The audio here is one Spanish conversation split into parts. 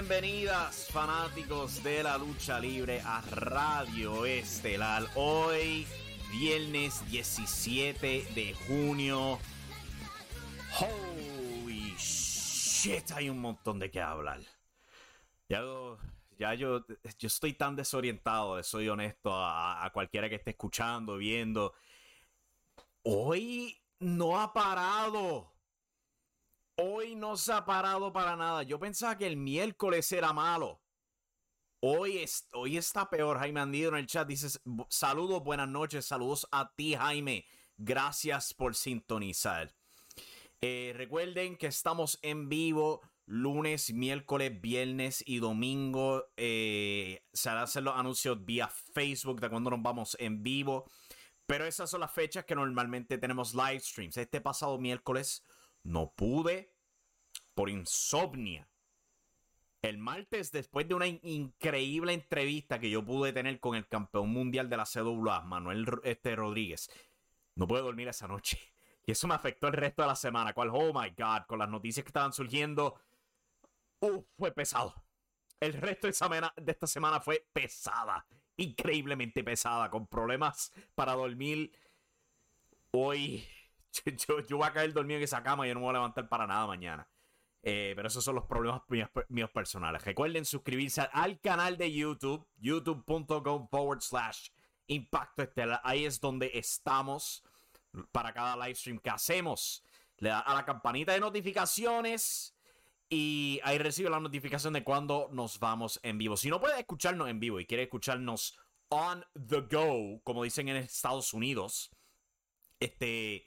Bienvenidas fanáticos de la lucha libre a Radio Estelar. Hoy, viernes 17 de junio. Holy shit, hay un montón de qué hablar. Ya, yo, yo estoy tan desorientado, soy honesto, a, a cualquiera que esté escuchando, viendo. Hoy no ha parado. Hoy no se ha parado para nada. Yo pensaba que el miércoles era malo. Hoy, es, hoy está peor. Jaime Andido en el chat dice: Saludos, buenas noches. Saludos a ti, Jaime. Gracias por sintonizar. Eh, recuerden que estamos en vivo lunes, miércoles, viernes y domingo. Eh, se harán los anuncios vía Facebook de cuando nos vamos en vivo. Pero esas son las fechas que normalmente tenemos live streams. Este pasado miércoles no pude por insomnia. El martes, después de una increíble entrevista que yo pude tener con el campeón mundial de la CWA, Manuel este, Rodríguez, no pude dormir esa noche. Y eso me afectó el resto de la semana. Cual, oh my god, con las noticias que estaban surgiendo, uh, fue pesado. El resto de, semana, de esta semana fue pesada. Increíblemente pesada, con problemas para dormir. Hoy yo, voy a caer dormido en esa cama y yo no me voy a levantar para nada mañana. Eh, pero esos son los problemas míos, personales. Recuerden suscribirse al canal de YouTube, youtube.com forward slash impacto estelar. Ahí es donde estamos para cada live stream que hacemos. Le da a la campanita de notificaciones y ahí recibe la notificación de cuando nos vamos en vivo. Si no puede escucharnos en vivo y quiere escucharnos on the go, como dicen en Estados Unidos, este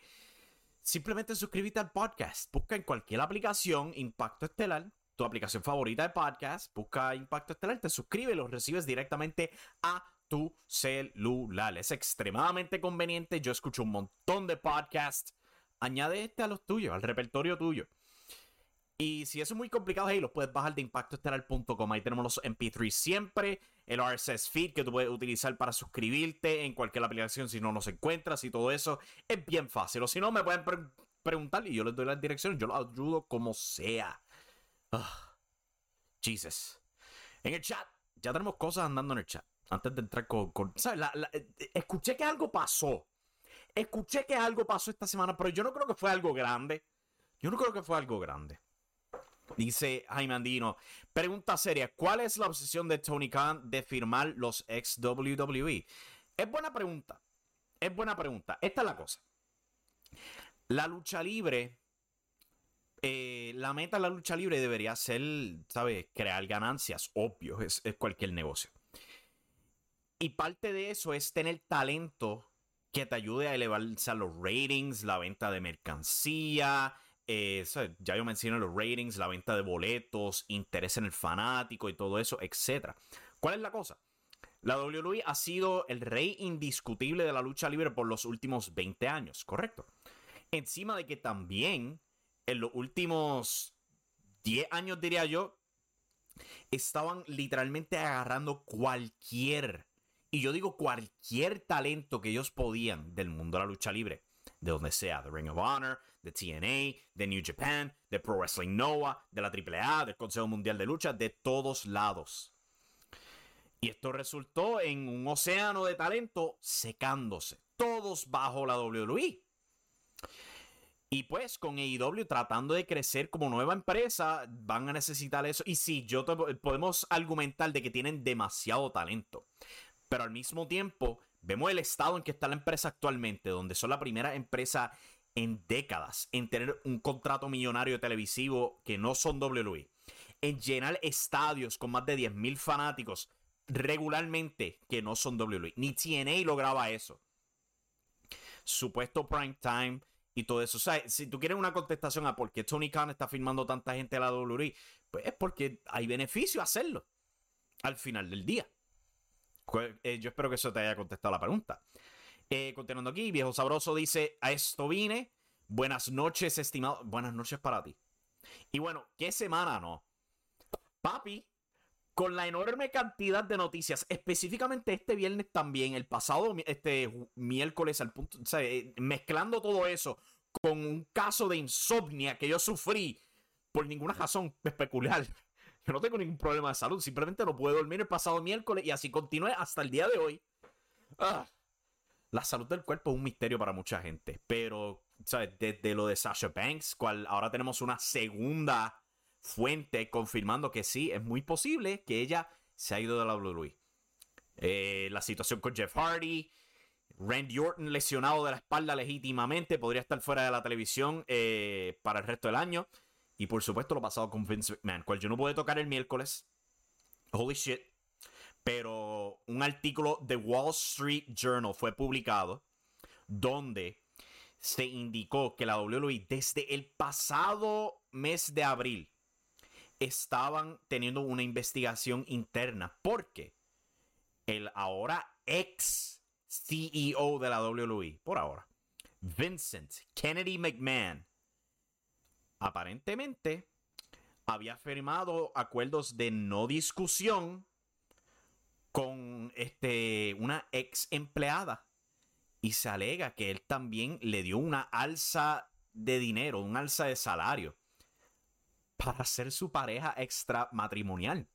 simplemente suscríbete al podcast. Busca en cualquier aplicación Impacto Estelar, tu aplicación favorita de podcast. Busca Impacto Estelar, te suscribes los recibes directamente a tu celular. Es extremadamente conveniente. Yo escucho un montón de podcasts. Añade este a los tuyos, al repertorio tuyo. Y si eso es muy complicado, ahí los puedes bajar de impactoestelar.com. Ahí tenemos los MP3 siempre, el RSS feed que tú puedes utilizar para suscribirte en cualquier aplicación si no nos encuentras y todo eso. Es bien fácil. O si no, me pueden preguntar y yo les doy la dirección. Yo los ayudo como sea. Jesus. En el chat, ya tenemos cosas andando en el chat. Antes de entrar con. ¿sabes? Eh, escuché que algo pasó. Escuché que algo pasó esta semana, pero yo no creo que fue algo grande. Yo no creo que fue algo grande. Dice Jaime Andino, pregunta seria, ¿cuál es la obsesión de Tony Khan de firmar los ex WWE? Es buena pregunta, es buena pregunta. Esta es la cosa. La lucha libre, eh, la meta de la lucha libre debería ser, ¿sabes? Crear ganancias, obvio, es, cualquier negocio. Y parte de eso es tener talento que te ayude a elevarse los ratings, la venta de mercancía, eh, ya yo mencioné los ratings, la venta de boletos, interés en el fanático y todo eso, etc. ¿Cuál es la cosa? La WWE ha sido el rey indiscutible de la lucha libre por los últimos 20 años, ¿correcto? Encima de que también en los últimos 10 años, diría yo, estaban literalmente agarrando cualquier, y yo digo cualquier talento que ellos podían del mundo de la lucha libre de donde sea, de Ring of Honor, de TNA, de New Japan, de Pro Wrestling Noah, de la AAA, del Consejo Mundial de Lucha, de todos lados. Y esto resultó en un océano de talento secándose, todos bajo la WWE. Y pues con AEW tratando de crecer como nueva empresa, van a necesitar eso. Y sí, yo podemos argumentar de que tienen demasiado talento. Pero al mismo tiempo, vemos el estado en que está la empresa actualmente, donde son la primera empresa en décadas en tener un contrato millonario televisivo que no son WWE, en llenar estadios con más de 10.000 fanáticos regularmente que no son WWE. Ni TNA lograba eso. Supuesto prime time y todo eso. Si tú quieres una contestación a por qué Tony Khan está firmando tanta gente a la WWE, pues es porque hay beneficio hacerlo al final del día. Eh, yo espero que eso te haya contestado la pregunta. Eh, continuando aquí, Viejo Sabroso dice, a esto vine. Buenas noches, estimado. Buenas noches para ti. Y bueno, ¿qué semana no? Papi, con la enorme cantidad de noticias, específicamente este viernes también, el pasado este miércoles al punto, o eh, mezclando todo eso con un caso de insomnia que yo sufrí por ninguna razón peculiar. Yo no tengo ningún problema de salud, simplemente no puedo dormir el pasado miércoles y así continué hasta el día de hoy. Ah, la salud del cuerpo es un misterio para mucha gente, pero ¿sabes? desde lo de Sasha Banks, ahora tenemos una segunda fuente confirmando que sí, es muy posible que ella se ha ido de la WWE. Eh, la situación con Jeff Hardy, Randy Orton lesionado de la espalda legítimamente, podría estar fuera de la televisión eh, para el resto del año. Y por supuesto lo pasado con Vince McMahon, cual yo no pude tocar el miércoles. Holy shit. Pero un artículo de Wall Street Journal fue publicado donde se indicó que la WWE desde el pasado mes de abril estaban teniendo una investigación interna porque el ahora ex CEO de la WWE, por ahora, Vincent Kennedy McMahon, aparentemente había firmado acuerdos de no discusión con este, una ex empleada y se alega que él también le dio una alza de dinero, un alza de salario para ser su pareja extramatrimonial.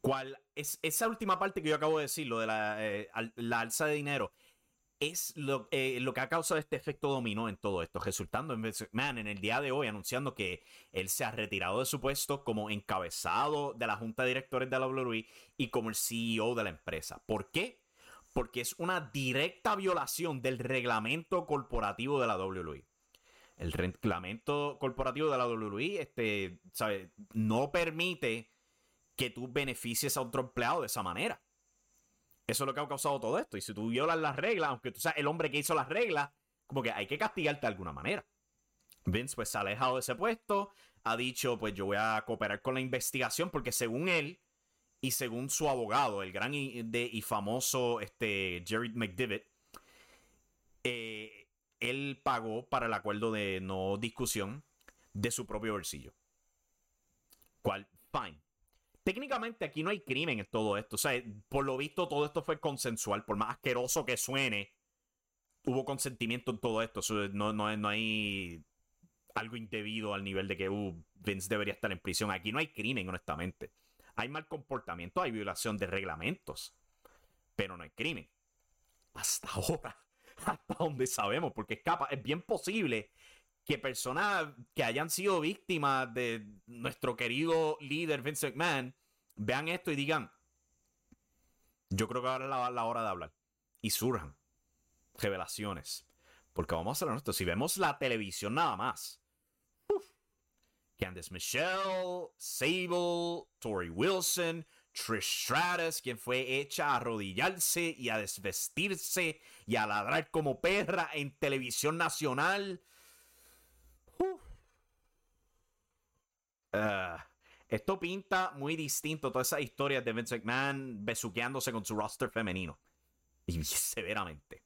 ¿Cuál es esa última parte que yo acabo de decir, lo de la, eh, alza de dinero? Es lo, eh, lo, que ha causado este efecto dominó en todo esto, resultando en McMahon en el día de hoy anunciando que él se ha retirado de su puesto como encabezado de la junta de directores de la WWE y como el CEO de la empresa. ¿Por qué? Porque es una directa violación del reglamento corporativo de la WWE el reglamento corporativo de la WWE este, ¿sabe? no permite que tú beneficies a otro empleado de esa manera. Eso es lo que ha causado todo esto. Y si tú violas las reglas, aunque tú seas el hombre que hizo las reglas, como que hay que castigarte de alguna manera. Vince pues se ha alejado de ese puesto, ha dicho pues yo voy a cooperar con la investigación porque según él y según su abogado, el gran y, famoso este, Jerry McDivitt, eh, él pagó para el acuerdo de no discusión de su propio bolsillo. ¿Cuál? Fine. Técnicamente aquí no hay crimen en todo esto. O sea, por lo visto todo esto fue consensual. Por más asqueroso que suene, hubo consentimiento en todo esto. no, no, no hay algo indebido al nivel de que uh, Vince debería estar en prisión. Aquí no hay crimen, honestamente. Hay mal comportamiento, hay violación de reglamentos. Pero no hay crimen. Hasta ahora. hasta donde sabemos, porque es, es bien posible que personas que hayan sido víctimas de nuestro querido líder Vince McMahon vean esto y digan, yo creo que ahora es la, hora de hablar. Y surjan revelaciones. Porque vamos a ser honestos, si vemos la televisión nada más, Candice Michelle, Sable, Tori Wilson, Trish Stratus, quien fue hecha a arrodillarse y a desvestirse y a ladrar como perra en televisión nacional. Ah, esto pinta muy distinto todas esas historias de Vince McMahon besuqueándose con su roster femenino. Y severamente.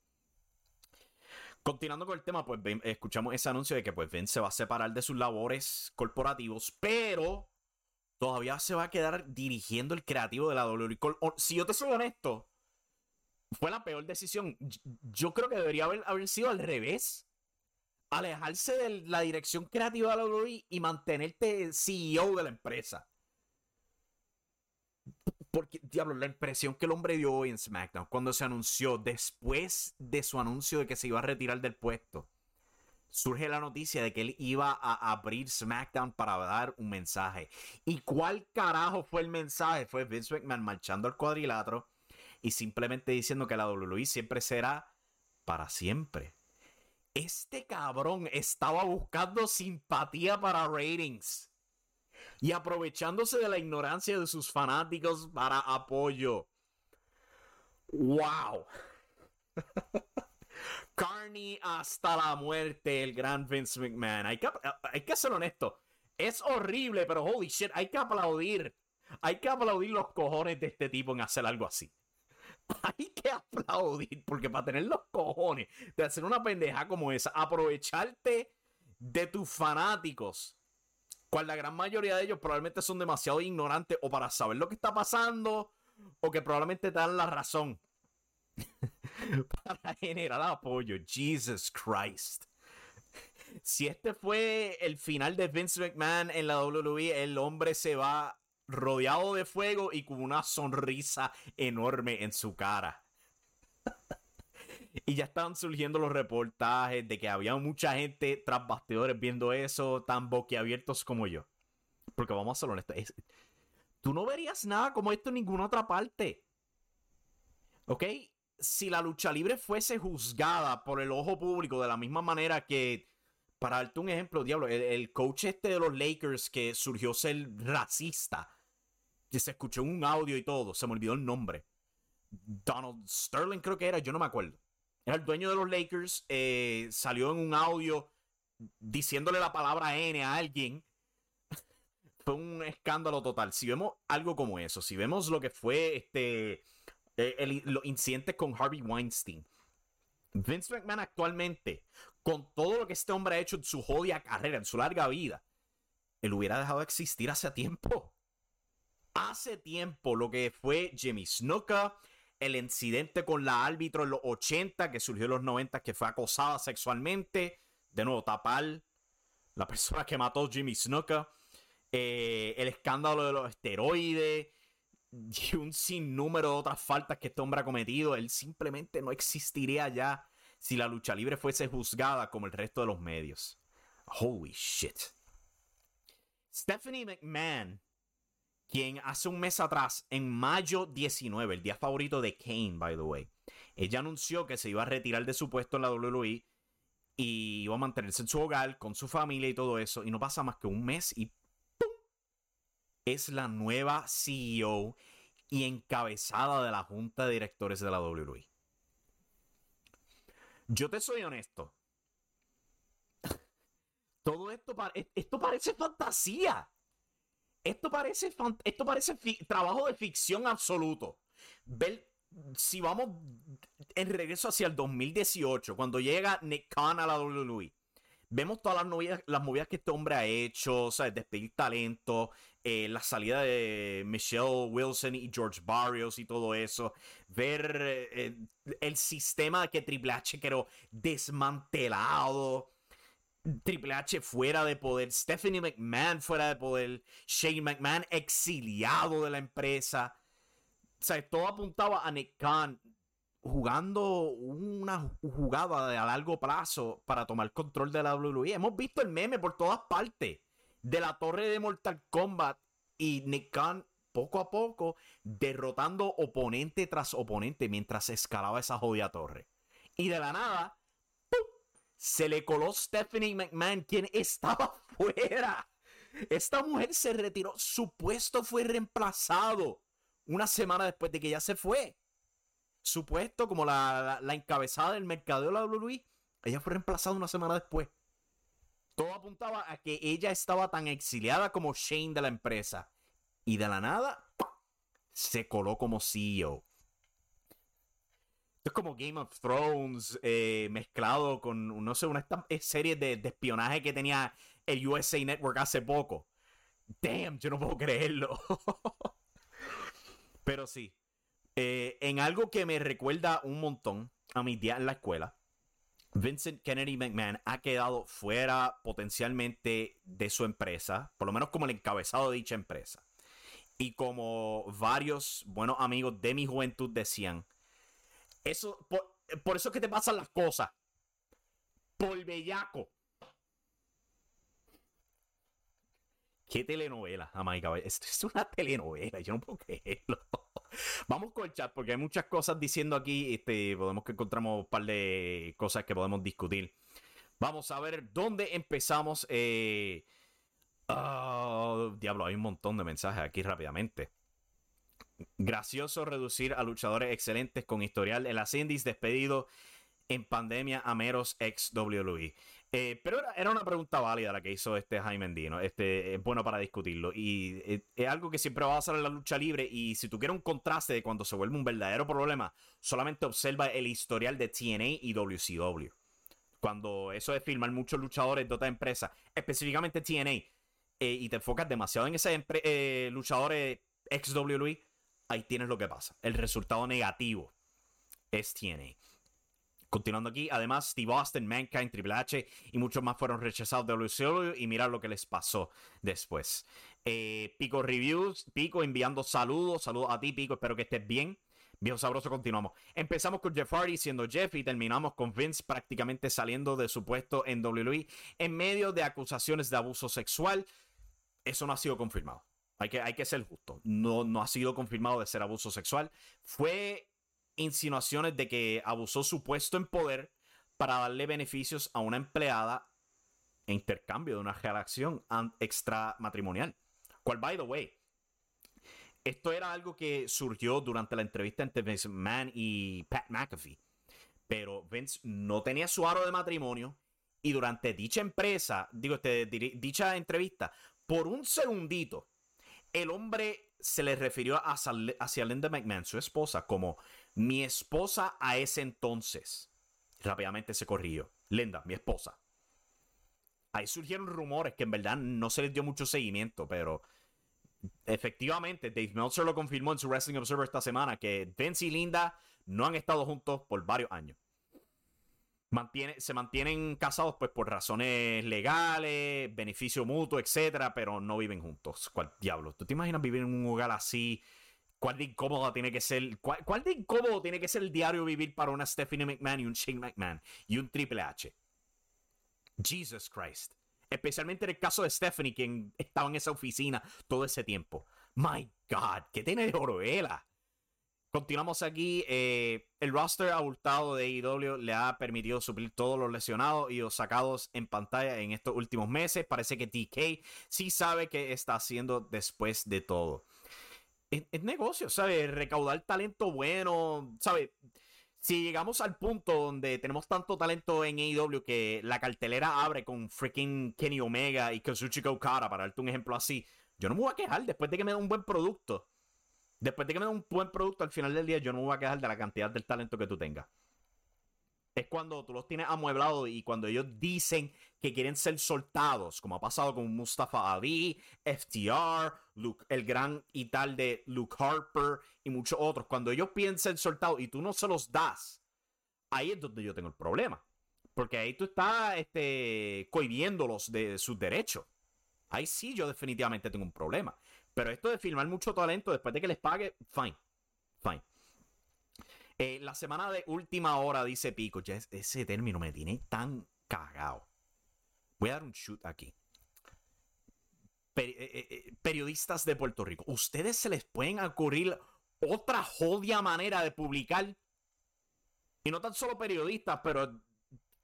Continuando con el tema, pues escuchamos ese anuncio de que pues Vince se va a separar de sus labores corporativos, pero todavía se va a quedar dirigiendo el creativo de la WWE. Si yo te soy honesto, fue la peor decisión. Yo creo que debería haber sido al revés. Alejarse de la dirección creativa de la WWE y mantenerte CEO de la empresa. Porque, diablo, la impresión que el hombre dio hoy en SmackDown cuando se anunció, después de su anuncio de que se iba a retirar del puesto, surge la noticia de que él iba a abrir SmackDown para dar un mensaje. ¿Y cuál carajo fue el mensaje? Fue Vince McMahon marchando al cuadrilátero y simplemente diciendo que la WWE siempre será para siempre. Este cabrón estaba buscando simpatía para ratings y aprovechándose de la ignorancia de sus fanáticos para apoyo. ¡Wow! Carney hasta la muerte, el gran Vince McMahon. Hay que, hay que ser honesto. Es horrible, pero holy shit, hay que aplaudir. Hay que aplaudir los cojones de este tipo en hacer algo así. Hay que aplaudir, porque para tener los cojones de hacer una pendeja como esa, aprovecharte de tus fanáticos cual la gran mayoría de ellos probablemente son demasiado ignorantes o para saber lo que está pasando o que probablemente te dan la razón para generar apoyo. Jesus Christ. Si este fue el final de Vince McMahon en la WWE, el hombre se va rodeado de fuego y con una sonrisa enorme en su cara. Y ya estaban surgiendo los reportajes de que había mucha gente tras bastidores viendo eso, tan boquiabiertos como yo. Porque vamos a ser honestos, tú no verías nada como esto en ninguna otra parte. ¿Ok? Si la lucha libre fuese juzgada por el ojo público de la misma manera que, para darte un ejemplo, diablo, el, el coach este de los Lakers que surgió ser racista, que se escuchó un audio y todo, se me olvidó el nombre. Donald Sterling creo que era, yo no me acuerdo era el dueño de los Lakers, eh, salió en un audio diciéndole la palabra N a alguien. fue un escándalo total. Si vemos algo como eso, si vemos lo que fue este, eh, los incidentes con Harvey Weinstein, Vince McMahon actualmente, con todo lo que este hombre ha hecho en su jodida carrera, en su larga vida, él hubiera dejado de existir hace tiempo. Hace tiempo lo que fue Jimmy Snuka, el incidente con la árbitro en los 80, que surgió en los 90, que fue acosada sexualmente. De nuevo, tapar la persona que mató Jimmy Snuka. Eh, el escándalo de los esteroides. Y un sinnúmero de otras faltas que este hombre ha cometido. Él simplemente no existiría ya si la lucha libre fuese juzgada como el resto de los medios. Holy shit. Stephanie McMahon quien hace un mes atrás, en mayo 19, el día favorito de Kane, by the way, ella anunció que se iba a retirar de su puesto en la WWE y iba a mantenerse en su hogar con su familia y todo eso. Y no pasa más que un mes y ¡pum! es la nueva CEO y encabezada de la junta de directores de la WWE. Yo te soy honesto. Todo esto, esto parece fantasía. Esto parece, esto parece trabajo de ficción absoluto. Ver, si vamos en regreso hacia el 2018, cuando llega Nick Khan a la WWE, vemos todas las, novias, las movidas que este hombre ha hecho, ¿sabes? Despedir talento, eh, la salida de Michelle Wilson y George Barrios y todo eso, ver eh, el sistema que Triple H creó desmantelado Triple H fuera de poder, Stephanie McMahon fuera de poder, Shane McMahon exiliado de la empresa. O sea, todo apuntaba a Nick Khan jugando una jugada a largo plazo para tomar control de la WWE. Hemos visto el meme por todas partes de la torre de Mortal Kombat y Nick Khan poco a poco derrotando oponente tras oponente mientras escalaba esa jodida torre. Y de la nada, se le coló Stephanie McMahon, quien estaba fuera. Esta mujer se retiró, su puesto fue reemplazado una semana después de que ella se fue. Su puesto como la, encabezada del mercado de la WWE, ella fue reemplazada una semana después. Todo apuntaba a que ella estaba tan exiliada como Shane de la empresa. Y de la nada, se coló como CEO es como Game of Thrones eh, mezclado con, no sé, una serie de, de, espionaje que tenía el USA Network hace poco. Damn, yo no puedo creerlo. Pero sí, Eh, en algo que me recuerda un montón a mi día en la escuela, Vincent Kennedy McMahon ha quedado fuera potencialmente de su empresa, por lo menos como el encabezado de dicha empresa. Y como varios buenos amigos de mi juventud decían, eso, por, eso es que te pasan las cosas. Por bellaco. ¿Qué telenovela, América? Esto es una telenovela, yo no puedo creerlo. Vamos con el chat porque hay muchas cosas diciendo aquí. Este, podemos que encontramos un par de cosas que podemos discutir. Vamos a ver dónde empezamos. Eh, oh, diablo, hay un montón de mensajes aquí rápidamente. Gracioso reducir a luchadores excelentes con historial en las despedido en pandemia a meros ex WWE. Eh, pero era, una pregunta válida la que hizo este Jaime Endino. Este, es bueno para discutirlo. Y eh, es, algo que siempre va a pasar en la lucha libre. Y si tú quieres un contraste de cuando se vuelve un verdadero problema, solamente observa el historial de TNA y WCW. Cuando eso de filmar muchos luchadores de otra empresa, específicamente TNA, eh, y te enfocas demasiado en ese luchadores ex WWE, ahí tienes lo que pasa. El resultado negativo es TNA. Continuando aquí, además, Steve Austin, Mankind, Triple H y muchos más fueron rechazados de WCW y mirar lo que les pasó después. Eh, Pico Reviews, Pico enviando saludos, saludos a ti, Pico, espero que estés bien. Viejo sabroso, continuamos. Empezamos con Jeff Hardy siendo Jeff y terminamos con Vince prácticamente saliendo de su puesto en WWE en medio de acusaciones de abuso sexual. Eso no ha sido confirmado. Hay que, hay que ser justo. No, no ha sido confirmado de ser abuso sexual. Fue insinuaciones de que abusó su puesto en poder para darle beneficios a una empleada en intercambio de una relación extramatrimonial. Cual, by the way, esto era algo que surgió durante la entrevista entre Vince McMahon y Pat McAfee. Pero Vince no tenía su aro de matrimonio y durante dicha empresa, digo, este, dicha entrevista, por un segundito, el hombre se le refirió hacia Linda McMahon, su esposa, como mi esposa a ese entonces. Rápidamente se corrió. Linda, mi esposa. Ahí surgieron rumores que en verdad no se les dio mucho seguimiento, pero efectivamente Dave Meltzer lo confirmó en su Wrestling Observer esta semana que Vince y Linda no han estado juntos por varios años. Mantiene, se mantienen casados pues por razones legales, beneficio mutuo, etcétera, pero no viven juntos. ¿Cuál diablo? ¿Tú te imaginas vivir en un hogar así ¿Cuál de incómodo tiene que ser? Cuál, de incómodo tiene que ser el diario vivir para una Stephanie McMahon y un Shane McMahon y un Triple H? Jesus Christ. Especialmente en el caso de Stephanie, quien estaba en esa oficina todo ese tiempo. My God, ¿qué tiene de orovela? Continuamos aquí. Eh, el roster abultado de AEW le ha permitido suplir todos los lesionados y los sacados en pantalla en estos últimos meses. Parece que TK sí sabe qué está haciendo después de todo es, negocio, ¿sabes? Recaudar talento bueno, ¿sabes? Si llegamos al punto donde tenemos tanto talento en AEW que la cartelera abre con freaking Kenny Omega y Kazuchika Okada, para darte un ejemplo así, yo no me voy a quejar después de que me den un buen producto. Después de que me den un buen producto al final del día, yo no me voy a quejar de la cantidad del talento que tú tengas es cuando tú los tienes amueblados y cuando ellos dicen que quieren ser soltados, como ha pasado con Mustafa Ali, FTR, Luke, el gran y tal de Luke Harper y muchos otros. Cuando ellos piden ser soltados y tú no se los das, ahí es donde yo tengo el problema. Porque ahí tú estás este, cohibiéndolos de sus derechos. Ahí sí yo definitivamente tengo un problema. Pero esto de filmar mucho talento después de que les pague, fine. Fine. Eh, la semana de última hora, dice Pico. Ya ese término me tiene tan cagado. Voy a dar un shoot aquí. Eh, eh, periodistas de Puerto Rico. ¿Ustedes se les pueden ocurrir otra jodia manera de publicar? Y no tan solo periodistas, pero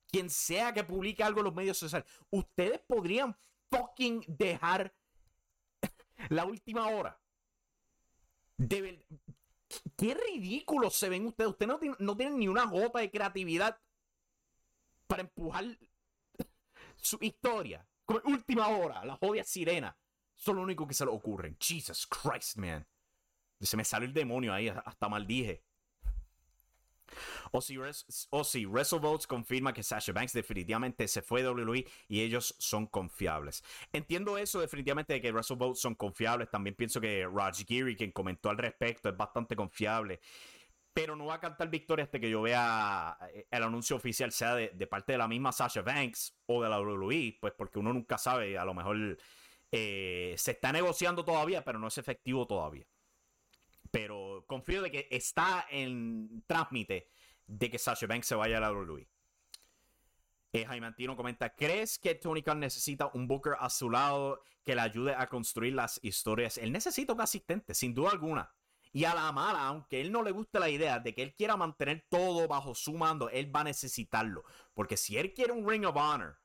quien sea que publique algo en los medios sociales. Ustedes podrían fucking dejar la última hora. De, qué ridículo se ven ustedes. Ustedes no, tienen, ni una gota de creatividad para empujar su historia. Como última hora, la jodia sirena. Son lo único que se le ocurre. Jesus Christ, man. Se me salió el demonio ahí, hasta maldije. O si, o si confirma que Sasha Banks definitivamente se fue de WWE y ellos son confiables. Entiendo eso definitivamente de que WrestleVotes son confiables. También pienso que Raj Giri, quien comentó al respecto, es bastante confiable. Pero no va a cantar victoria hasta que yo vea eh, el anuncio oficial, sea de, parte de la misma Sasha Banks o de la WWE, pues porque uno nunca sabe, a lo mejor eh, se está negociando todavía, pero no es efectivo todavía pero confío de que está en trámite de que Sasha Banks se vaya a la WWE. Eh, Jaime Antino comenta, ¿crees que Tony Khan necesita un Booker a su lado que le ayude a construir las historias? Él necesita un asistente, sin duda alguna. Y a la mala, aunque él no le guste la idea de que él quiera mantener todo bajo su mando, él va a necesitarlo. Porque si él quiere un Ring of Honor,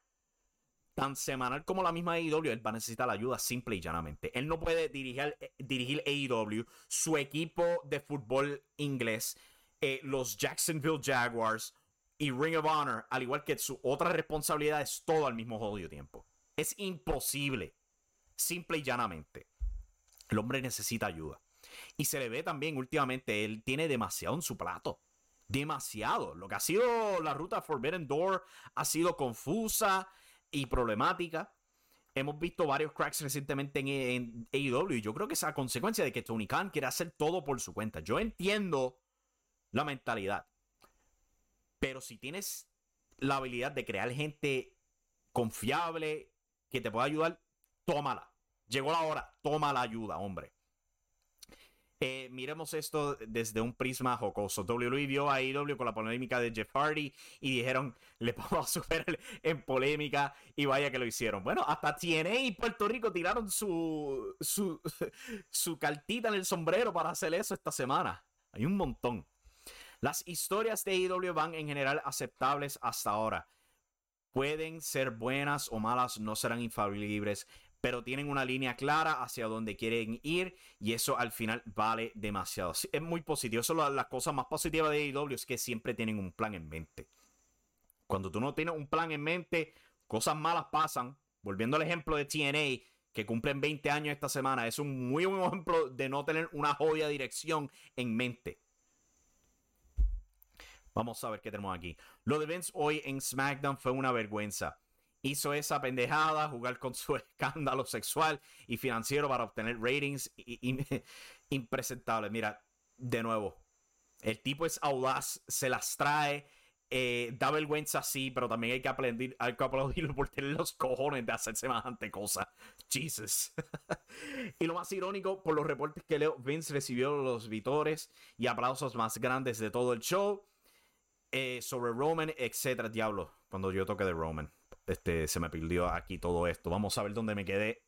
tan semanal como la misma AEW, él va a necesitar la ayuda simple y llanamente. Él no puede dirigir, eh, dirigir AEW, su equipo de fútbol inglés, eh, los Jacksonville Jaguars y Ring of Honor, al igual que su otra responsabilidad, es todo al mismo jodido tiempo. Es imposible, simple y llanamente. El hombre necesita ayuda. Y se le ve también últimamente, él tiene demasiado en su plato. Demasiado. Lo que ha sido la ruta Forbidden Door ha sido confusa y problemática. Hemos visto varios cracks recientemente en, AEW y yo creo que es a consecuencia de que Tony Khan quiere hacer todo por su cuenta. Yo entiendo la mentalidad, pero si tienes la habilidad de crear gente confiable que te pueda ayudar, tómala. Llegó la hora, toma la ayuda, hombre. Eh, miremos esto desde un prisma jocoso. WWE vio a AEW con la polémica de Jeff Hardy y dijeron, le vamos a superar en polémica y vaya que lo hicieron. Bueno, hasta TNA y Puerto Rico tiraron su, su, su cartita en el sombrero para hacer eso esta semana. Hay un montón. Las historias de AEW van en general aceptables hasta ahora. Pueden ser buenas o malas, no serán infalibles pero tienen una línea clara hacia donde quieren ir y eso al final vale demasiado. Es muy positivo. Eso es la, cosa más positiva de AEW es que siempre tienen un plan en mente. Cuando tú no tienes un plan en mente, cosas malas pasan. Volviendo al ejemplo de TNA, que cumplen 20 años esta semana, es un muy buen ejemplo de no tener una joya dirección en mente. Vamos a ver qué tenemos aquí. Lo de Vince hoy en SmackDown fue una vergüenza hizo esa pendejada, jugar con su escándalo sexual y financiero para obtener ratings impresentables. Mira, de nuevo, el tipo es audaz, se las trae, eh, da vergüenza sí, pero también hay que, aplaudir, hay que aplaudirlo por tener los cojones de hacer semejante cosa. Jesus. y lo más irónico, por los reportes que leo, Vince recibió los vitores y aplausos más grandes de todo el show. Eh, sobre Roman, etcétera, diablo, cuando yo toque de Roman. Este, se me perdió aquí todo esto. Vamos a ver dónde me quedé.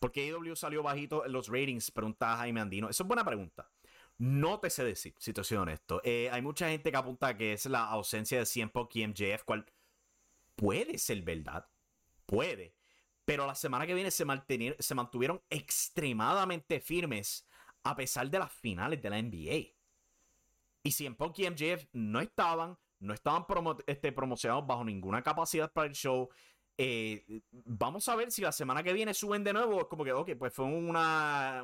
Porque AEW salió bajito en los ratings? Pregunta Jaime Andino. Esa es buena pregunta. No te sé decir, si te soy honesto. Eh, hay mucha gente que apunta que es la ausencia de 100 y MJF, cual puede ser verdad. Puede. Pero la semana que viene se, mantuvieron extremadamente firmes a pesar de las finales de la NBA. Y 100 y MJF no estaban, no estaban este, promocionados bajo ninguna capacidad para el show. Eh, vamos a ver si la semana que viene suben de nuevo. Es como que, ok, pues fue una,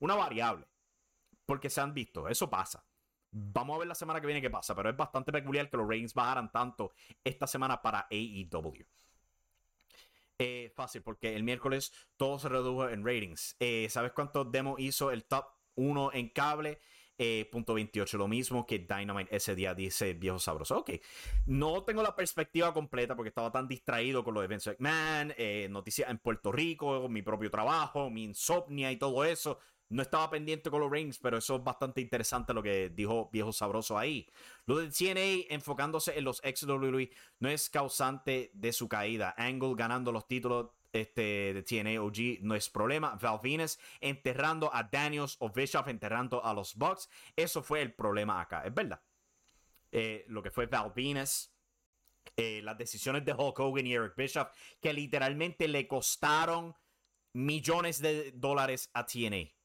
variable. Porque se han visto, eso pasa. Vamos a ver la semana que viene qué pasa, pero es bastante peculiar que los ratings bajaran tanto esta semana para AEW. Eh, fácil, porque el miércoles todo se redujo en ratings. Eh, ¿Sabes cuántos demos hizo el top 1 en cable? Eh, punto 28, lo mismo que Dynamite ese día, dice viejo sabroso. Ok, no tengo la perspectiva completa porque estaba tan distraído con lo de Vince McMahon, eh, noticias en Puerto Rico, mi propio trabajo, mi insomnia y todo eso. No estaba pendiente con los rings, pero eso es bastante interesante lo que dijo Viejo Sabroso ahí. Lo de TNA enfocándose en los ex WWE no es causante de su caída. Angle ganando los títulos este, de TNA OG no es problema. Valvines enterrando a Daniels o Bischoff enterrando a los Bucks. Eso fue el problema acá, es verdad. Eh, lo que fue Valvines, eh, las decisiones de Hulk Hogan y Eric Bischoff, que literalmente le costaron millones de dólares a TNA.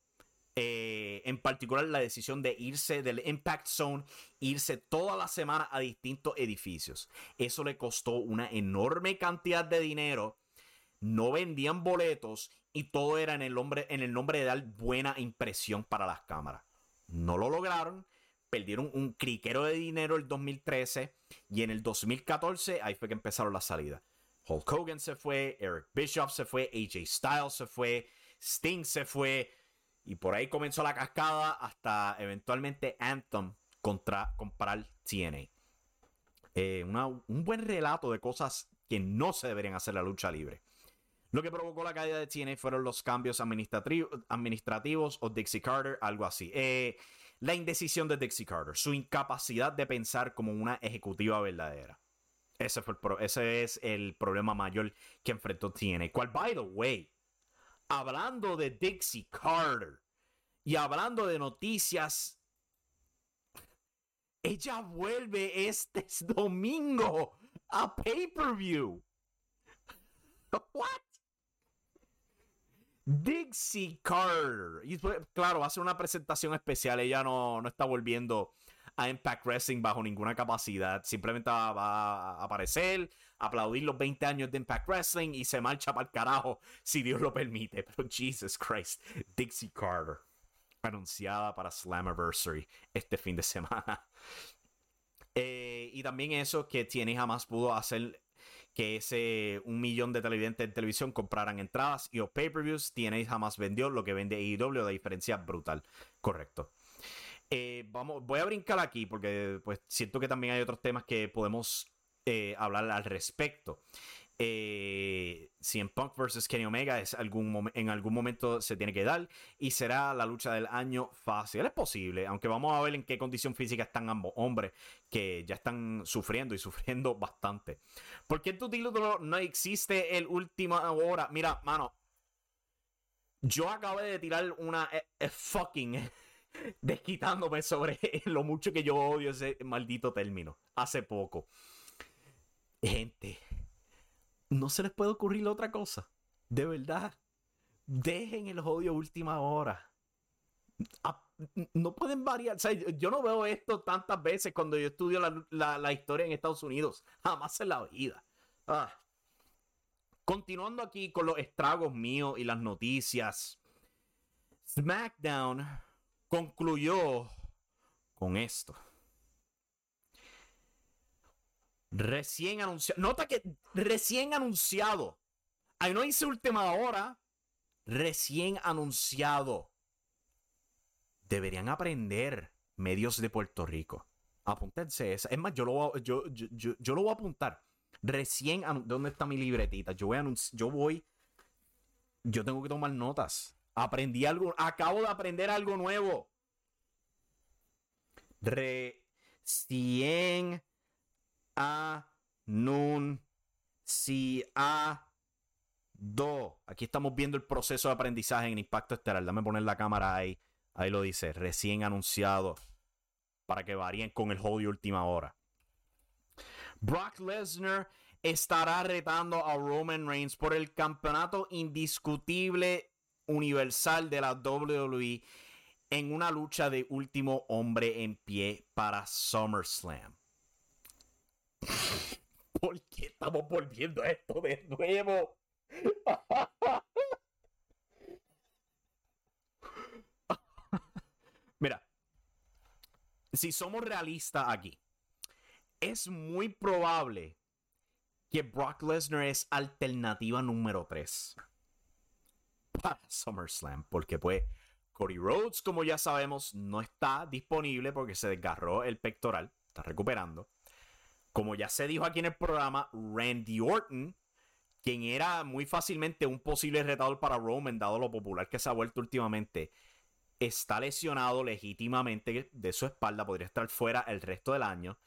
Eh, en particular la decisión de irse del Impact Zone, irse toda la semana a distintos edificios. Eso le costó una enorme cantidad de dinero no vendían boletos y todo era en el nombre, en el nombre de dar buena impresión para las cámaras. No lo lograron, perdieron un criquero de dinero el 2013 y en el 2014 ahí fue que empezaron las salidas. Hulk Hogan se fue, Eric Bischoff se fue, AJ Styles se fue, Sting se fue y por ahí comenzó la cascada hasta eventualmente Anthem contra comprar TNA. Eh, un buen relato de cosas que no se deberían hacer en la lucha libre. Lo que provocó la caída de TNA fueron los cambios administrativos o Dixie Carter, algo así. Eh, la indecisión de Dixie Carter, su incapacidad de pensar como una ejecutiva verdadera. Ese, es el problema mayor que enfrentó TNA. Cual, by the way, hablando de Dixie Carter y hablando de noticias, ella vuelve este domingo a pay-per-view. What? Dixie Carter. Y claro, va a ser una presentación especial. Ella no, no está volviendo a Impact Wrestling bajo ninguna capacidad. Simplemente va, a aparecer, aplaudir los 20 años de Impact Wrestling y se marcha para el carajo si Dios lo permite. Pero Jesus Christ, Dixie Carter. Anunciada para Slammiversary este fin de semana. Eh, y también eso que tiene jamás pudo hacer que ese un millón de televidentes en televisión compraran entradas y o pay-per-views. TNA jamás vendió lo que vende AEW, de diferencia brutal. Correcto. Eh, vamos, voy a brincar aquí porque pues siento que también hay otros temas que podemos eh, hablar al respecto eh, en Punk versus Kenny Omega es algún en algún momento se tiene que dar y será la lucha del año fácil. Es posible, aunque vamos a ver en qué condición física están ambos hombres que ya están sufriendo y sufriendo bastante. ¿Por qué en tu título no existe el última hora? Mira, mano, yo acabé de tirar una eh, eh, fucking desquitándome sobre lo mucho que yo odio ese maldito término hace poco. Gente no se les puede ocurrir otra cosa. De verdad. Dejen el odio última hora. Ah, no pueden variar. yo no veo esto tantas veces cuando yo estudio la, historia en Estados Unidos. Jamás en la vida. Ah. Continuando aquí con los estragos míos y las noticias. SmackDown concluyó con esto. Recién anunciado. Nota que recién anunciado. Ahí no hice última hora. Recién anunciado. Deberían aprender medios de Puerto Rico. Apúntense esa. Es más, yo lo, voy, yo, yo, lo voy a apuntar. Recién. ¿Dónde está mi libretita? Yo voy a Yo voy. Yo tengo que tomar notas. Aprendí algo. Acabo de aprender algo nuevo. Recién do Aquí estamos viendo el proceso de aprendizaje en Impacto Estelar. Dame poner la cámara ahí. Ahí lo dice, recién anunciado. Para que varíen con el de última hora. Brock Lesnar estará retando a Roman Reigns por el campeonato indiscutible universal de la WWE en una lucha de último hombre en pie para SummerSlam. ¿Por qué estamos volviendo a esto de nuevo? Mira, si somos realistas aquí, es muy probable que Brock Lesnar es alternativa número 3 para SummerSlam, porque pues Cody Rhodes, como ya sabemos, no está disponible porque se desgarró el pectoral, está recuperando. Como ya se dijo aquí en el programa, Randy Orton, quien era muy fácilmente un posible retador para Roman, dado lo popular que se ha vuelto últimamente, está lesionado legítimamente de su espalda, podría estar fuera el resto del año.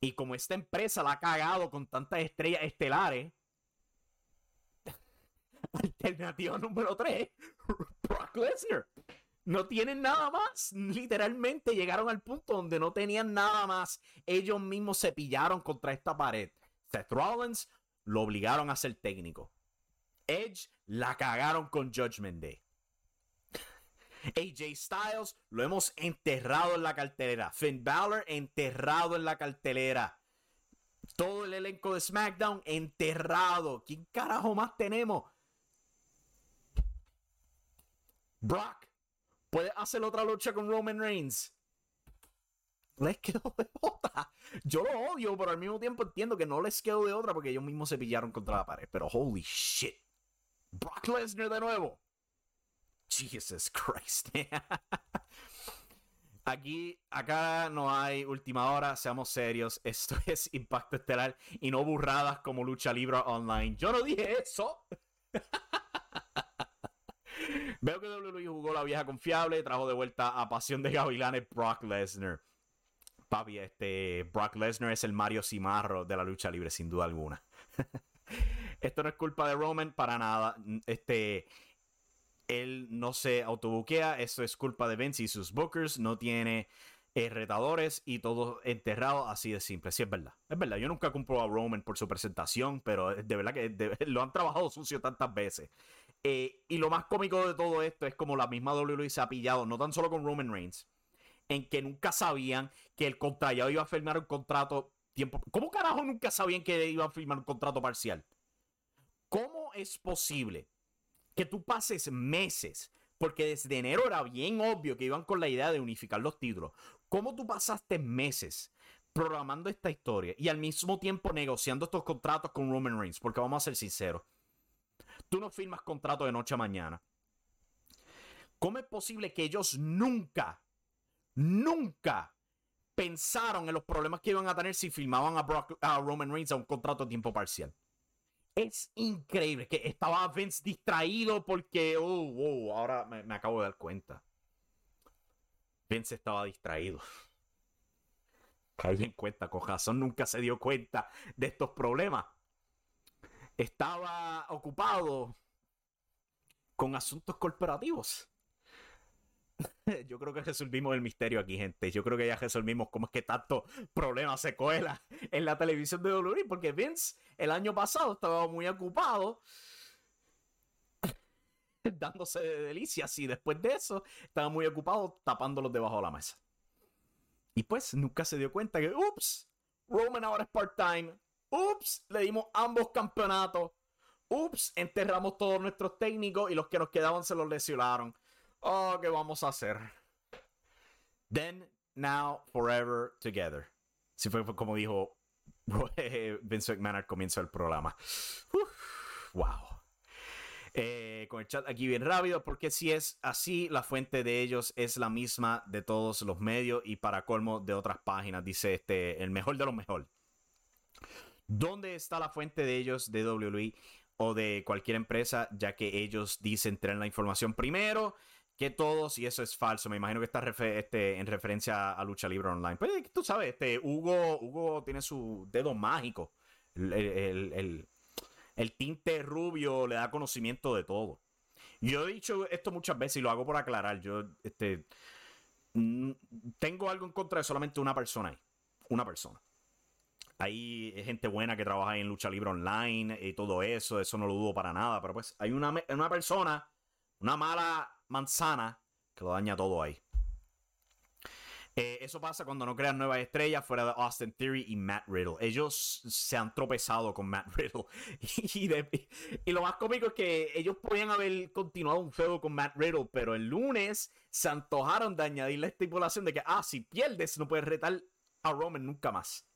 Y como esta empresa la ha cagado con tantas estrellas estelares, alternativa número 3, Brock Lesnar no tienen nada más. Literalmente llegaron al punto donde no tenían nada más. Ellos mismos se pillaron contra esta pared. Seth Rollins lo obligaron a ser técnico. Edge la cagaron con Judgment Day. AJ Styles lo hemos enterrado en la cartelera. Finn Balor enterrado en la cartelera. Todo el elenco de SmackDown enterrado. ¿Quién carajo más tenemos? Brock ¿Puede hacer otra lucha con Roman Reigns? les quedó de otra. Yo lo odio, pero al mismo tiempo entiendo que no les quedó de otra porque ellos mismos se pillaron contra la pared. Pero holy shit. Brock Lesnar de nuevo. Jesus Christ. Aquí, acá no hay última hora, seamos serios. Esto es Impacto Estelar y no burradas como Lucha Libre Online. Yo no dije eso. Veo que WWE jugó la vieja confiable, trajo de vuelta a Pasión de Gavilanes Brock Lesnar. Papi, este Brock Lesnar es el Mario Cimarro de la lucha libre, sin duda alguna. Esto no es culpa de Roman para nada. Este, él no se autobuquea, eso es culpa de Vince y sus bookers, no tiene eh, retadores y todo enterrado así de simple. Sí, es verdad. Es verdad, yo nunca compro a Roman por su presentación, pero de verdad que lo han trabajado sucio tantas veces. Eh, y lo más cómico de todo esto es como la misma WWE se ha pillado, no tan solo con Roman Reigns, en que nunca sabían que el contrallado iba a firmar un contrato tiempo. ¿Cómo carajo nunca sabían que iba a firmar un contrato parcial? ¿Cómo es posible que tú pases meses? Porque desde enero era bien obvio que iban con la idea de unificar los títulos. ¿Cómo tú pasaste meses programando esta historia y al mismo tiempo negociando estos contratos con Roman Reigns? Porque vamos a ser sinceros Tú no firmas contrato de noche a mañana. ¿Cómo es posible que ellos nunca, nunca pensaron en los problemas que iban a tener si firmaban a, Roman Reigns a un contrato a tiempo parcial? Es increíble que estaba Vince distraído porque, oh, oh ahora me, me acabo de dar cuenta. Vince estaba distraído. Caí en cuenta, Cojazón nunca se dio cuenta de estos problemas estaba ocupado con asuntos corporativos. Yo creo que resolvimos el misterio aquí, gente. Yo creo que ya resolvimos cómo es que tanto problema se cuela en la televisión de WWE, porque Vince el año pasado estaba muy ocupado dándose de delicias y después de eso estaba muy ocupado tapándolos debajo de la mesa. Y pues nunca se dio cuenta que, ups, Roman ahora es part-time, Ups, le dimos ambos campeonatos. Ups, enterramos todos nuestros técnicos y los que nos quedaban se los lesionaron. Oh, ¿qué vamos a hacer? Then, now, forever, together. Si fue como dijo Vince McMahon al comienzo del programa. wow. Eh, con el chat aquí bien rápido, porque si es así, la fuente de ellos es la misma de todos los medios y para colmo de otras páginas, dice este, el mejor de los mejores. ¿Dónde está la fuente de ellos, de WWE o de cualquier empresa, ya que ellos dicen tener la información primero que todos y eso es falso? Me imagino que está este, en referencia a Lucha Libre Online. Pues tú sabes, este, Hugo, Hugo tiene su dedo mágico. El, el tinte rubio le da conocimiento de todo. Yo he dicho esto muchas veces y lo hago por aclarar. Yo este, tengo algo en contra de solamente una persona ahí. Una persona. Hay gente buena que trabaja en lucha libre online y todo eso, eso no lo dudo para nada, pero pues hay una, persona, una mala manzana que lo daña todo ahí. Eh, eso pasa cuando no crean nuevas estrellas fuera de Austin Theory y Matt Riddle. Ellos se han tropezado con Matt Riddle. y, lo más cómico es que ellos podían haber continuado un feudo con Matt Riddle, pero el lunes se antojaron de añadir la estipulación de que, ah, si pierdes, no puedes retar a Roman nunca más.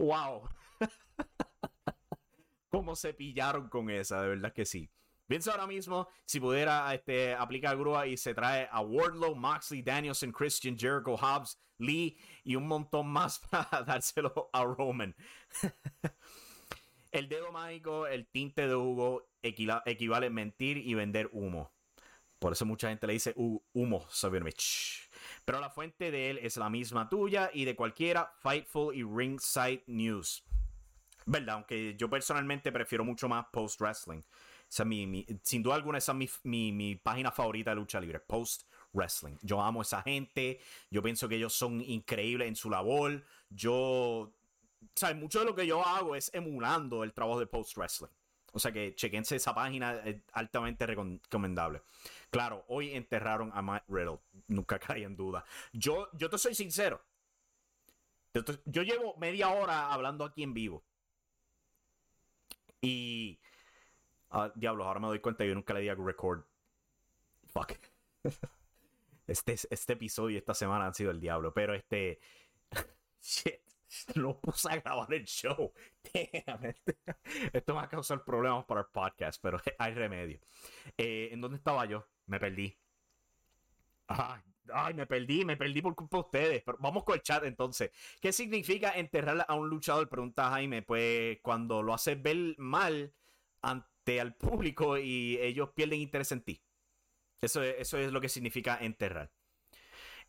Wow. ¿Cómo se pillaron con esa? De verdad que sí. Piensa ahora mismo si pudiera este, aplicar grúa y se trae a Wardlow, Moxley, Danielson, Christian, Jericho, Hobbs, Lee y un montón más para dárselo a Roman. el dedo mágico, el tinte de Hugo equivale a mentir y vender humo. Por eso mucha gente le dice humo, Mitch. Pero la fuente de él es la misma tuya y de cualquiera, Fightful y Ringside News. ¿Verdad? Aunque yo personalmente prefiero mucho más Post Wrestling. sin duda alguna, esa es mi, página favorita de lucha libre, Post Wrestling. Yo amo a esa gente, yo pienso que ellos son increíbles en su labor. Yo, ¿sabes? Mucho de lo que yo hago es emulando el trabajo de Post Wrestling. O sea que chequense esa página, es altamente recomendable. Claro, hoy enterraron a Matt Riddle, nunca cae en duda. Yo, yo te soy sincero. Yo, llevo media hora hablando aquí en vivo. Y. Uh, diablos, ahora me doy cuenta que yo nunca le di a record. Fuck. Este, este episodio y esta semana han sido el diablo, pero este. Shit, no puse a grabar el show. Esto va a causar problemas para el podcast, pero hay remedio. Eh, ¿En dónde estaba yo? Me perdí. Ay, me perdí, me perdí por culpa de ustedes. Pero vamos con el chat entonces. ¿Qué significa enterrar a un luchador? Pregunta Jaime. Pues cuando lo haces ver mal ante al público y ellos pierden interés en ti. Eso, eso es lo que significa enterrar.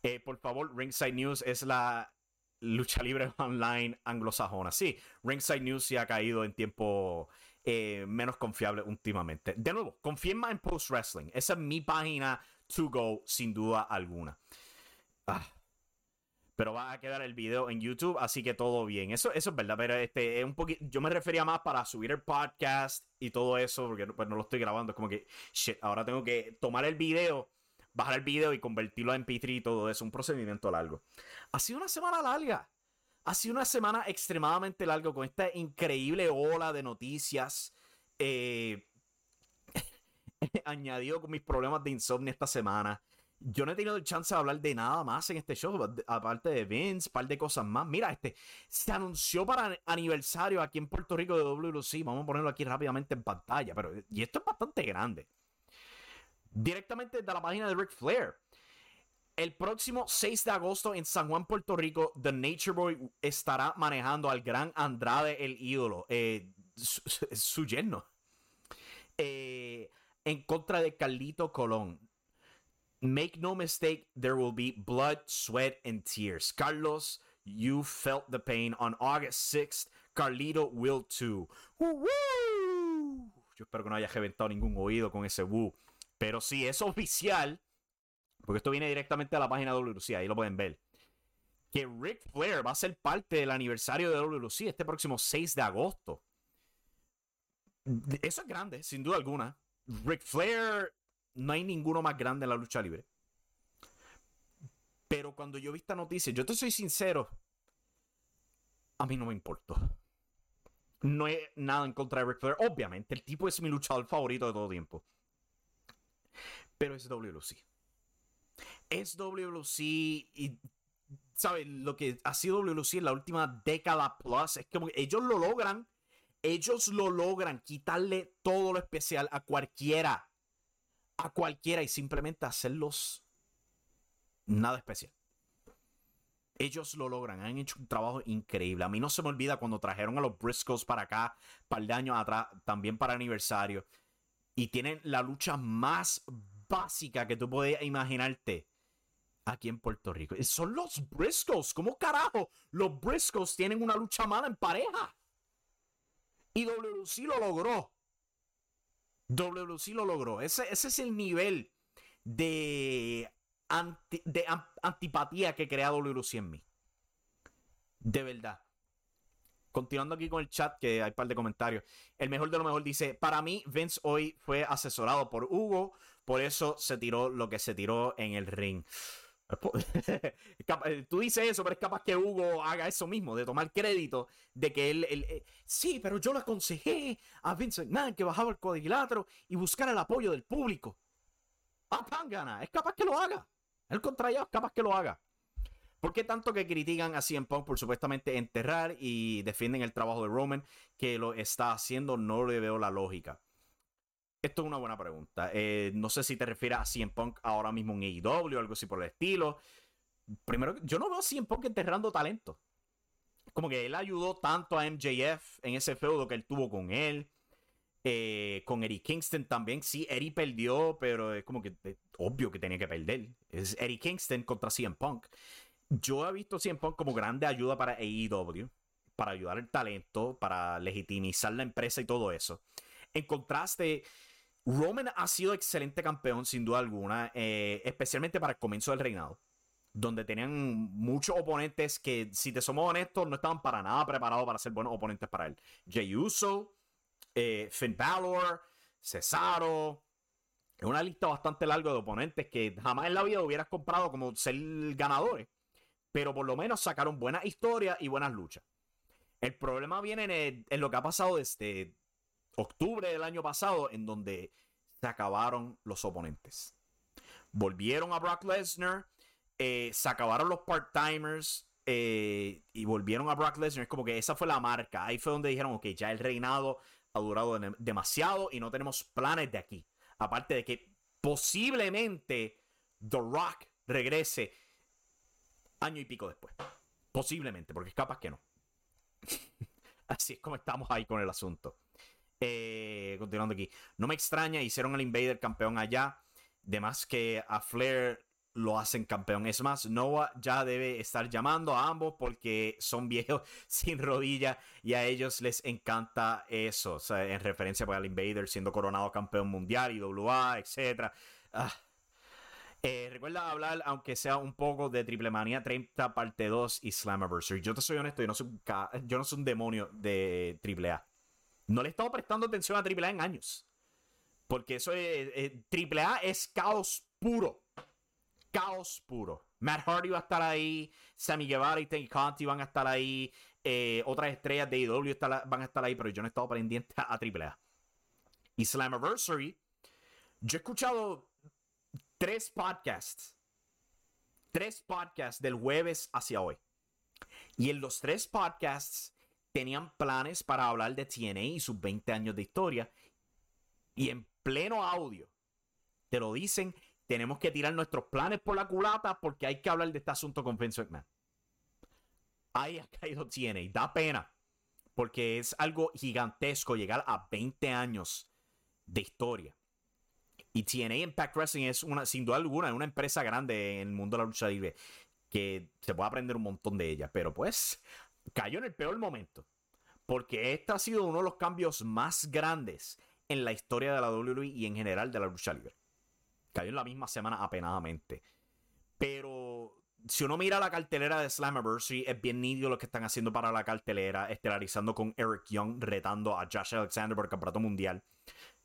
Eh, por favor, Ringside News es la lucha libre online anglosajona. Sí, Ringside News se ha caído en tiempo eh, menos confiable últimamente. De nuevo, confíen más en Post Wrestling. Esa es mi página to go, sin duda alguna. Ah. Pero va a quedar el video en YouTube, así que todo bien. Eso, es verdad, pero este, es un poquito. Yo me refería más para subir el podcast y todo eso, porque pues, no lo estoy grabando. Es como que, shit, ahora tengo que tomar el video, bajar el video y convertirlo en MP3 y todo eso. Un procedimiento largo. Ha sido una semana larga. Ha sido una semana extremadamente larga con esta increíble ola de noticias. Eh, añadido con mis problemas de insomnio esta semana. Yo no he tenido chance de hablar de nada más en este show, aparte de Vince, un par de cosas más. Mira, este se anunció para aniversario aquí en Puerto Rico de WLC. Vamos a ponerlo aquí rápidamente en pantalla, pero y esto es bastante grande. Directamente de la página de Ric Flair. El próximo 6 de agosto en San Juan, Puerto Rico, The Nature Boy estará manejando al gran Andrade, el ídolo, eh, su, yerno. Eh, en contra de Carlito Colón. Make no mistake, there will be blood, sweat, and tears. Carlos, you felt the pain on August 6th. Carlito will too. Woo, Yo espero que no haya reventado ningún oído con ese woo. Pero sí, es oficial. Porque esto viene directamente a la página de WLC. Ahí lo pueden ver. Que Ric Flair va a ser parte del aniversario de WLC este próximo 6 de agosto. Eso es grande, sin duda alguna. Ric Flair, no hay ninguno más grande en la lucha libre. Pero cuando yo vi esta noticia, yo te soy sincero, a mí no me importó. No hay nada en contra de Ric Flair. Obviamente, el tipo es mi luchador favorito de todo tiempo. Pero es WLC. Es WLC y, ¿sabes? Lo que ha sido WLC en la última década plus es que ellos lo logran ellos lo logran quitarle todo lo especial a cualquiera. A cualquiera y simplemente hacerlos nada especial. Ellos lo logran, han hecho un trabajo increíble. A mí no se me olvida cuando trajeron a los Briscoes para acá, un par de años atrás, también para aniversario. Y tienen la lucha más básica que tú puedes imaginarte aquí en Puerto Rico. Son los Briscoes. ¿Cómo carajo? Los Briscoes tienen una lucha mala en pareja. Y WC lo logró. WC lo logró. Ese, es el nivel de, de antipatía que crea WC en mí. De verdad. Continuando aquí con el chat, que hay un par de comentarios. El mejor de lo mejor dice: Para mí, Vince hoy fue asesorado por Hugo, por eso se tiró lo que se tiró en el ring. Eh, tú dices eso, pero es capaz que Hugo haga eso mismo, de tomar crédito de que él, eh, sí, pero yo le aconsejé a Vincent McMahon que bajaba el cuadrilátero y buscara el apoyo del público. Ah, gana, es capaz que lo haga. El contrario es capaz que lo haga. ¿Por qué tanto que critican a CM Punk por supuestamente enterrar y defienden el trabajo de Roman que lo está haciendo? No le veo la lógica. Esto es una buena pregunta. Eh, no sé si te refieres a CM Punk ahora mismo en AEW o algo así por el estilo. Primero, yo no veo a CM Punk enterrando talento. Como que él ayudó tanto a MJF en ese feudo que él tuvo con él. Eh, con Eddie Kingston también. Sí, Eddie perdió, pero es como que obvio que tenía que perder. Es Eddie Kingston contra CM Punk. Yo he visto CM Punk como grande ayuda para AEW, para ayudar el talento, para legitimizar la empresa y todo eso. En contraste, Roman ha sido excelente campeón, sin duda alguna, eh, especialmente para el comienzo del reinado, donde tenían muchos oponentes que, si te somos honestos, no estaban para nada preparados para ser buenos oponentes para él. Jey Uso, eh, Finn Balor, Cesaro. Es una lista bastante larga de oponentes que jamás en la vida hubieras comprado como ser ganadores. Pero por lo menos sacaron buenas historias y buenas luchas. El problema viene en lo que ha pasado desde octubre del año pasado, en donde se acabaron los oponentes. volvieron a Brock Lesnar, eh, se acabaron los part-timers eh, y volvieron a Brock Lesnar. Es como que esa fue la marca. Ahí fue donde dijeron, ok, ya el reinado ha durado demasiado y no tenemos planes de aquí. Aparte de que posiblemente The Rock regrese año y pico después. Posiblemente, porque es capaz que no. Así es como estamos ahí con el asunto. Eh, continuando aquí. No me extraña, hicieron el Invader campeón allá. De más que a Flair lo hacen campeón. Es más, Noah ya debe estar llamando a ambos porque son viejos sin rodilla y a ellos les encanta eso. En referencia pues, al Invader siendo coronado campeón mundial y WA, etc. Ah. Eh, recuerda hablar, aunque sea un poco de Triple Manía 30 parte 2 y Slammiversary. Yo te soy honesto, yo no soy, yo no soy un demonio de Triple A. No le he estado prestando atención a Triple A en años. Porque eso es. Eh, Triple A es caos puro caos puro. Matt Hardy va a estar ahí, Sammy Guevara y Teddy Conti van a estar ahí, eh, otras estrellas de IW van a estar ahí, pero yo no he estado pendiente a AAA. Y Slammiversary, yo he escuchado tres podcasts, tres podcasts del jueves hacia hoy. Y en los tres podcasts tenían planes para hablar de TNA y sus 20 años de historia. Y en pleno audio te lo dicen tenemos que tirar nuestros planes por la culata porque hay que hablar de este asunto con Vince McMahon. Ahí ha caído TNA. Da pena. Porque es algo gigantesco llegar a 20 años de historia. Y TNA Impact Wrestling es una, sin duda alguna, una empresa grande en el mundo de la lucha libre. Que se puede aprender un montón de ella. Pero pues cayó en el peor momento. Porque este ha sido uno de los cambios más grandes en la historia de la WWE y en general de la lucha libre. Cayó en la misma semana apenadamente. Pero si uno mira la cartelera de Slammiversary, es bien nítido lo que están haciendo para la cartelera, estelarizando con Eric Young, retando a Josh Alexander por el campeonato mundial.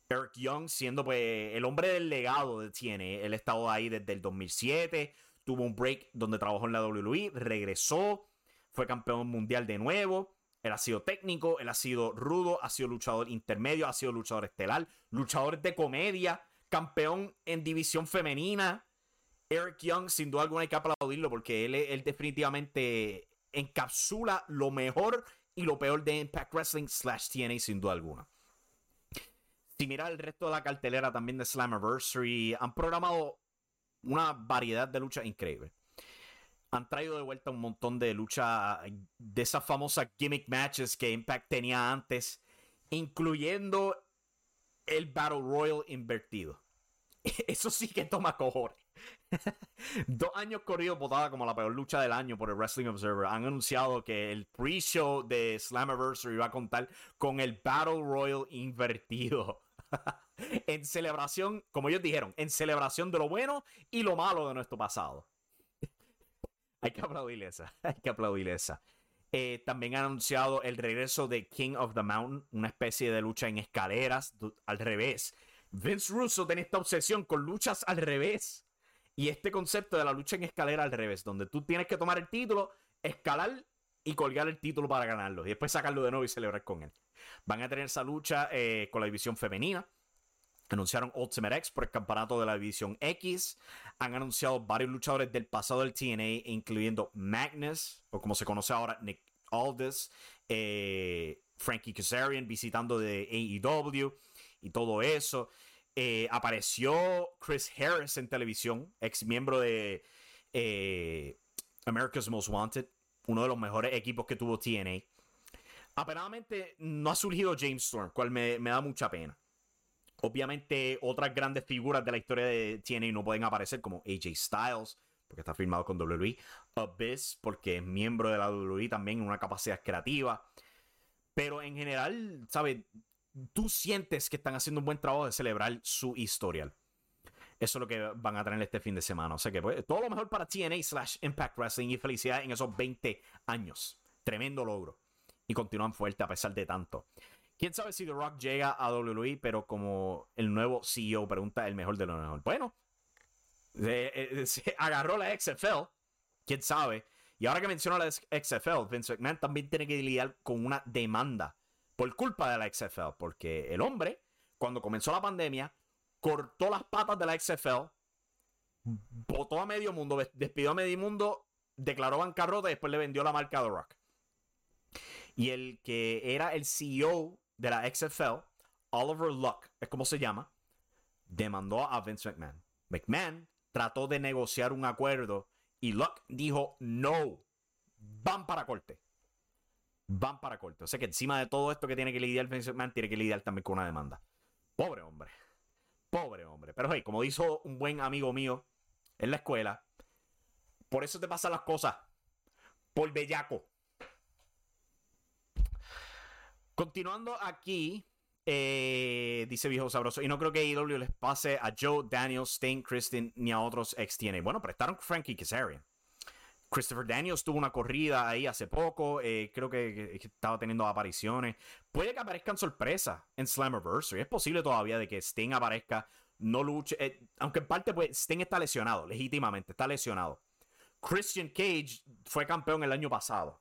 Eric Young siendo pues el hombre del legado de TNA. Él ha estado ahí desde el 2007, tuvo un break donde trabajó en la WWE, regresó, fue campeón mundial de nuevo. Él ha sido técnico, él ha sido rudo, ha sido luchador intermedio, ha sido luchador estelar, luchador de comedia campeón en división femenina. Eric Young, sin duda alguna hay que aplaudirlo porque él, él definitivamente encapsula lo mejor y lo peor de Impact Wrestling slash TNA sin duda alguna. Si mira el resto de la cartelera también de Slammiversary, han programado una variedad de luchas increíble. Han traído de vuelta un montón de luchas de esas famosas gimmick matches que Impact tenía antes, incluyendo el Battle Royal invertido. Eso sí que toma cojones. Dos años corridos votada como la peor lucha del año por el Wrestling Observer. Han anunciado que el pre-show de Slammiversary va a contar con el Battle Royal invertido. en celebración, como ellos dijeron, en celebración de lo bueno y lo malo de nuestro pasado. Hay que aplaudir esa. Hay que aplaudir esa. Eh, también han anunciado el regreso de King of the Mountain, una especie de lucha en escaleras al revés. Vince Russo tiene esta obsesión con luchas al revés. Y este concepto de la lucha en escalera al revés, donde tú tienes que tomar el título, escalar y colgar el título para ganarlo. Y después sacarlo de nuevo y celebrar con él. Van a tener esa lucha eh, con la división femenina. Anunciaron Ultimate X por el campeonato de la división X. Han anunciado varios luchadores del pasado del TNA, incluyendo Magnus, o como se conoce ahora, Nick Aldis, eh, Frankie Kazarian visitando de AEW y todo eso. Eh, apareció Chris Harris en televisión, ex miembro de eh, America's Most Wanted, uno de los mejores equipos que tuvo TNA. Apenadamente no ha surgido James Storm, cual me da mucha pena. Obviamente, otras grandes figuras de la historia de TNA no pueden aparecer, como AJ Styles, porque está firmado con WWE, Abyss, porque es miembro de la WWE también en una capacidad creativa. Pero en general, ¿sabes? Tú sientes que están haciendo un buen trabajo de celebrar su historial. Eso es lo que van a tener este fin de semana. O que pues, todo lo mejor para TNA slash Impact Wrestling y felicidad en esos 20 años. Tremendo logro. Y continúan fuerte a pesar de tanto. ¿Quién sabe si The Rock llega a WWE, pero como el nuevo CEO pregunta el mejor de lo mejor? Bueno, se, agarró la XFL, quién sabe. Y ahora que menciono la XFL, Vince McMahon también tiene que lidiar con una demanda por culpa de la XFL, porque el hombre, cuando comenzó la pandemia, cortó las patas de la XFL, votó a medio mundo, despidió a medio mundo, declaró bancarrota y después le vendió la marca a The Rock. Y el que era el CEO de la XFL, Oliver Luck, es como se llama, demandó a Vince McMahon. McMahon trató de negociar un acuerdo y Luck dijo no, van para corte. Van para corte. O sea que encima de todo esto que tiene que lidiar Vince McMahon, tiene que lidiar también con una demanda. Pobre hombre. Pobre hombre. Pero hey, como dijo un buen amigo mío en la escuela, por eso te pasan las cosas. Por bellaco. Continuando aquí, eh, dice viejo sabroso. Y no creo que AEW les pase a Joe, Daniel, Sting, Kristen ni a otros ex tiene. Bueno, prestaron Frankie Kazarian. Christopher Daniels tuvo una corrida ahí hace poco. Eh, creo que, estaba teniendo apariciones. Puede que aparezcan sorpresas en Slammiversary. Es posible todavía de que Sting aparezca, no luche. Eh, aunque en parte, pues, Sting está lesionado, legítimamente, está lesionado. Christian Cage fue campeón el año pasado.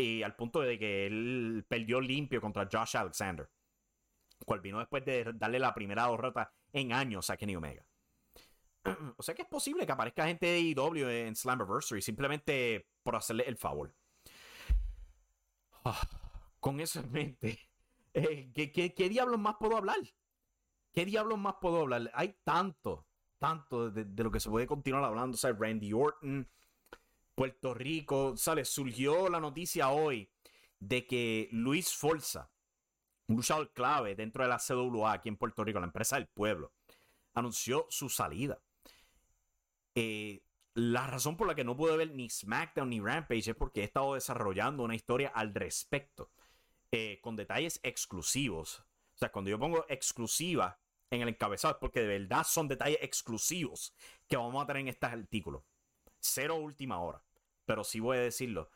Y al punto de que él perdió limpio contra Josh Alexander cual vino después de darle la primera derrota en años a Kenny Omega. o sea que es posible que aparezca gente de IW e en Slammiversary simplemente por hacerle el favor. Ah, con eso en mente, eh, ¿qué, diablos más puedo hablar? ¿Qué diablos más puedo hablar? Hay tanto, tanto de, lo que se puede continuar hablando. O sea, Randy Orton, Puerto Rico, ¿sale? Surgió la noticia hoy de que Luis Forza, un luchador clave dentro de la CWA aquí en Puerto Rico, la empresa del pueblo, anunció su salida. Eh, la razón por la que no pude ver ni SmackDown ni Rampage es porque he estado desarrollando una historia al respecto, eh, con detalles exclusivos. O sea, cuando yo pongo exclusiva en el encabezado, es porque de verdad son detalles exclusivos que vamos a tener en este artículo. Cero última hora, pero sí voy a decirlo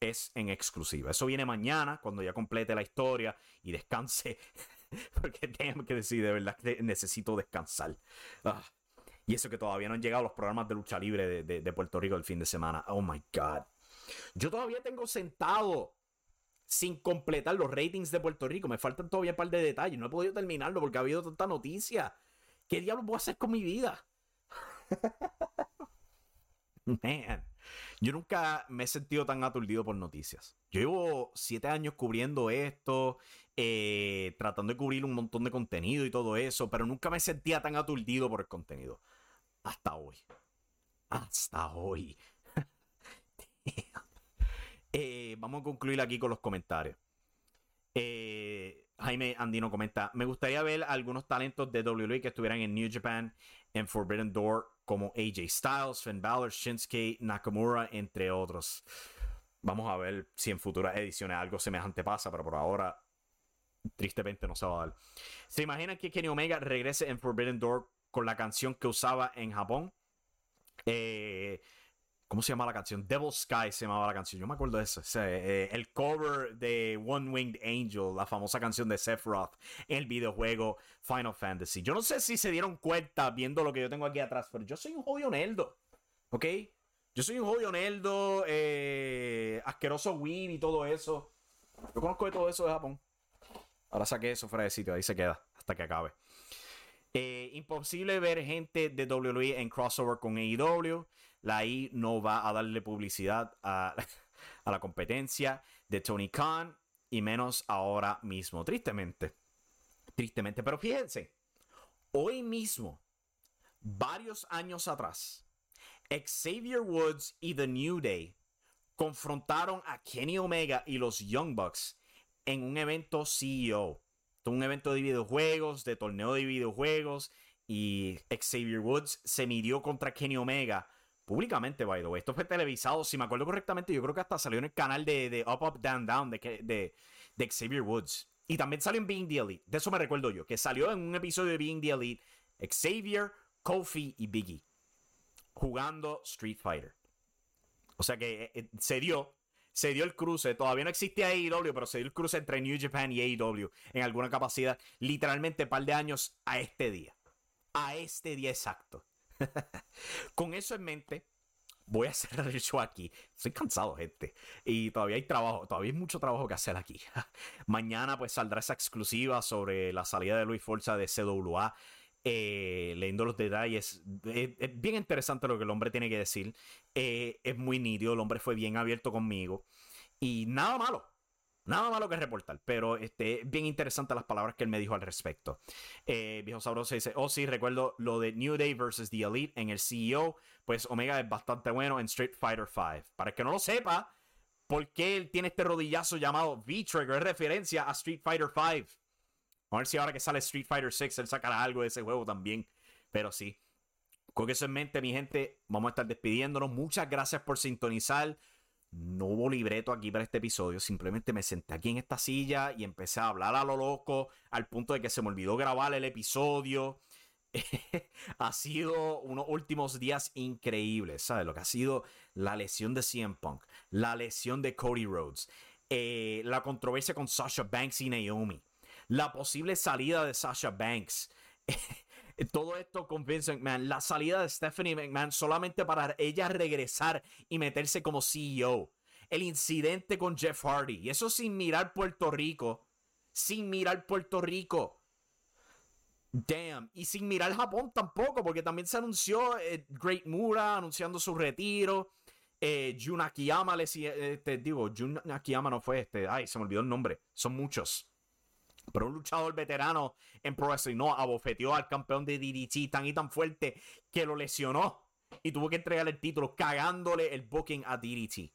es en exclusiva. Eso viene mañana, cuando ya complete la historia y descanse. Porque tengo que decir, de verdad que necesito descansar. Ah, y eso que todavía no han llegado los programas de lucha libre de, Puerto Rico el fin de semana. Oh my God. Yo todavía tengo sentado sin completar los ratings de Puerto Rico. Me faltan todavía un par de detalles. No he podido terminarlo porque ha habido tanta noticia. ¿Qué diablos voy a hacer con mi vida? Man. Yo nunca me he sentido tan aturdido por noticias. Yo llevo siete años cubriendo esto, eh, tratando de cubrir un montón de contenido y todo eso, pero nunca me sentía tan aturdido por el contenido. Hasta hoy. Hasta hoy. Eh, vamos a concluir aquí con los comentarios. Eh, Jaime Andino comenta: Me gustaría ver algunos talentos de WWE que estuvieran en New Japan, en Forbidden Door, como AJ Styles, Finn Balor, Shinsuke Nakamura, entre otros. Vamos a ver si en futuras ediciones algo semejante pasa, pero por ahora, tristemente no se va. ¿Se imaginan que Kenny Omega regrese en Forbidden Door con la canción que usaba en Japón? Eh, ¿Cómo se llama la canción? Devil Sky se llamaba la canción. Yo me acuerdo de eso. Eh, el cover de One Winged Angel, la famosa canción de Sephiroth el videojuego Final Fantasy. Yo no sé si se dieron cuenta viendo lo que yo tengo aquí atrás, pero yo soy un jodido neldo. ¿Ok? Yo soy un jodido neldo, eh, asqueroso weeb y todo eso. Yo conozco de todo eso de Japón. Ahora saqué eso fuera de sitio, ahí se queda hasta que acabe. Eh, imposible ver gente de WWE en crossover con AEW la I no va a darle publicidad a, la competencia de Tony Khan y menos ahora mismo, tristemente. Tristemente, pero fíjense, hoy mismo, varios años atrás, Xavier Woods y The New Day confrontaron a Kenny Omega y los Young Bucks en un evento CEO. Un evento de videojuegos, de torneo de videojuegos. Y Xavier Woods se midió contra Kenny Omega públicamente, by the way. Esto fue televisado, si me acuerdo correctamente, yo creo que hasta salió en el canal de, Up, Up, Down, Down de, Xavier Woods. Y también salió en Being the Elite. De eso me recuerdo yo, que salió en un episodio de Being the Elite Xavier, Kofi y Biggie jugando Street Fighter. O sea que eh, eh, se dio, se dio el cruce. Todavía no existía AEW, pero se dio el cruce entre New Japan y AEW en alguna capacidad. Literalmente un par de años a este día. A este día exacto. Con eso en mente, voy a cerrar el show aquí. Estoy cansado, gente. Y todavía hay trabajo, todavía hay mucho trabajo que hacer aquí. Mañana pues saldrá esa exclusiva sobre la salida de Luis Forza de CWA. Eh, leyendo los detalles. Es, bien interesante lo que el hombre tiene que decir. Eh, es muy nítido, el hombre fue bien abierto conmigo. Y nada malo, Nada malo que reportar, pero este, bien interesante las palabras que él me dijo al respecto. Eh, viejo Sabroso dice, oh sí, recuerdo lo de New Day versus The Elite en el CEO, pues Omega es bastante bueno en Street Fighter V. Para el que no lo sepa, ¿por qué él tiene este rodillazo llamado V-Trigger? Es referencia a Street Fighter V. A ver si ahora que sale Street Fighter VI él sacará algo de ese juego también. Pero sí. Con eso en mente, mi gente, vamos a estar despidiéndonos. Muchas gracias por sintonizar. No hubo libreto aquí para este episodio, simplemente me senté aquí en esta silla y empecé a hablar a lo loco, al punto de que se me olvidó grabar el episodio. ha sido unos últimos días increíbles, ¿sabes? Lo que ha sido la lesión de CM Punk, la lesión de Cody Rhodes, eh, la controversia con Sasha Banks y Naomi, la posible salida de Sasha Banks. todo esto con Vince McMahon, la salida de Stephanie McMahon solamente para ella regresar y meterse como CEO. El incidente con Jeff Hardy. Y eso sin mirar Puerto Rico. Sin mirar Puerto Rico. Damn. Y sin mirar Japón tampoco, porque también se anunció eh, Great Mura anunciando su retiro. Eh, Jun Akiyama, le, eh, te digo, Jun Akiyama no fue este. Ay, se me olvidó el nombre. Son muchos. Pero un luchador veterano en Pro Wrestling no abofeteó al campeón de DDT tan y tan fuerte que lo lesionó y tuvo que entregar el título cagándole el booking a DDT.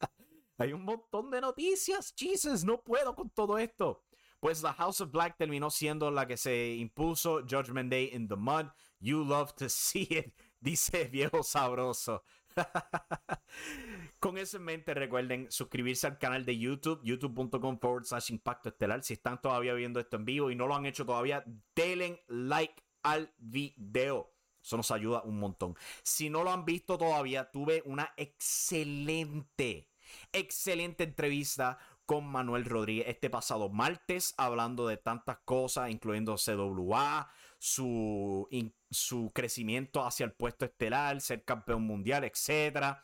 Hay un montón de noticias, Jesus, no puedo con todo esto. Pues la House of Black terminó siendo la que se impuso Judgment Day in the Mud. You love to see it, dice viejo sabroso. Con eso en mente, recuerden suscribirse al canal de YouTube, youtube.com forward slash impacto estelar. Si están todavía viendo esto en vivo y no lo han hecho todavía, denle like al video. Eso nos ayuda un montón. Si no lo han visto todavía, tuve una excelente, excelente entrevista con Manuel Rodríguez este pasado martes, hablando de tantas cosas, incluyendo CWA, su, su crecimiento hacia el puesto estelar, ser campeón mundial, etc.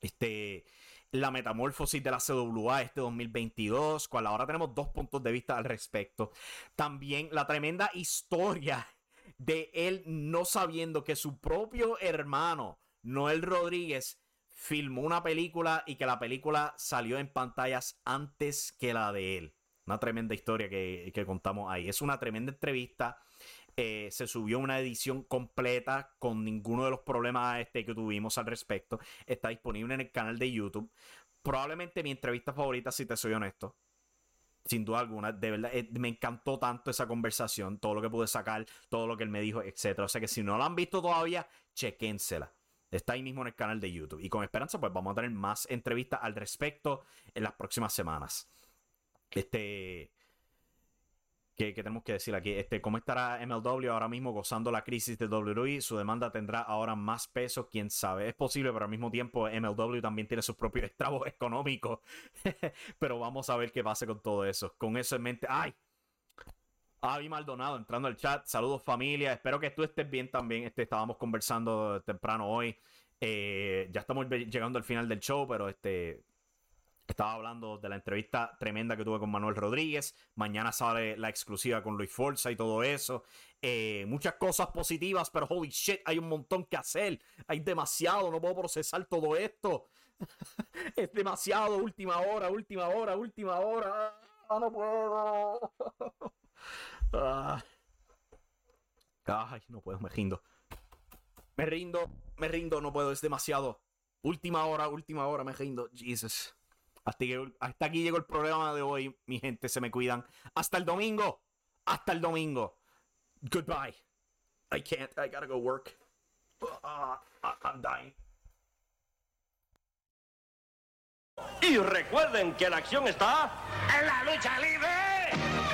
Este, la metamorfosis de la CWA este 2022, cual ahora tenemos dos puntos de vista al respecto. También la tremenda historia de él no sabiendo que su propio hermano, Noel Rodríguez, filmó una película y que la película salió en pantallas antes que la de él. Una tremenda historia que, que contamos ahí. Es una tremenda entrevista. Eh, se subió una edición completa con ninguno de los problemas este que tuvimos al respecto. Está disponible en el canal de YouTube. Probablemente mi entrevista favorita, si te soy honesto. Sin duda alguna, de verdad, eh, me encantó tanto esa conversación, todo lo que pude sacar, todo lo que él me dijo, etc. O sea que si no la han visto todavía, chequénsela. Está ahí mismo en el canal de YouTube. Y con esperanza, pues vamos a tener más entrevistas al respecto en las próximas semanas. Este. ¿Qué, tenemos que decir aquí? Este, ¿Cómo estará MLW ahora mismo gozando la crisis de WWE? Su demanda tendrá ahora más peso, quién sabe. Es posible, pero al mismo tiempo MLW también tiene sus propios estragos económicos. pero vamos a ver qué pasa con todo eso. Con eso en mente. ¡Ay! Avi Maldonado entrando al chat. Saludos familia. Espero que tú estés bien también. Este, estábamos conversando temprano hoy. Eh, ya estamos llegando al final del show, pero este estaba hablando de la entrevista tremenda que tuve con Manuel Rodríguez. Mañana sale la exclusiva con Luis Forza y todo eso. Eh, muchas cosas positivas, pero holy shit, hay un montón que hacer. Hay demasiado, no puedo procesar todo esto. es demasiado, última hora, última hora, última hora. Ah, no puedo. Ah. Ay, no puedo, me rindo. Me rindo, me rindo, no puedo, es demasiado. Última hora, última hora, me rindo. Jesus. Hasta, aquí llegó el programa de hoy, mi gente, se me cuidan. Hasta el domingo. Hasta el domingo. Goodbye. I can't, I gotta go work. Uh, I'm dying. Y recuerden que la acción está en la lucha libre.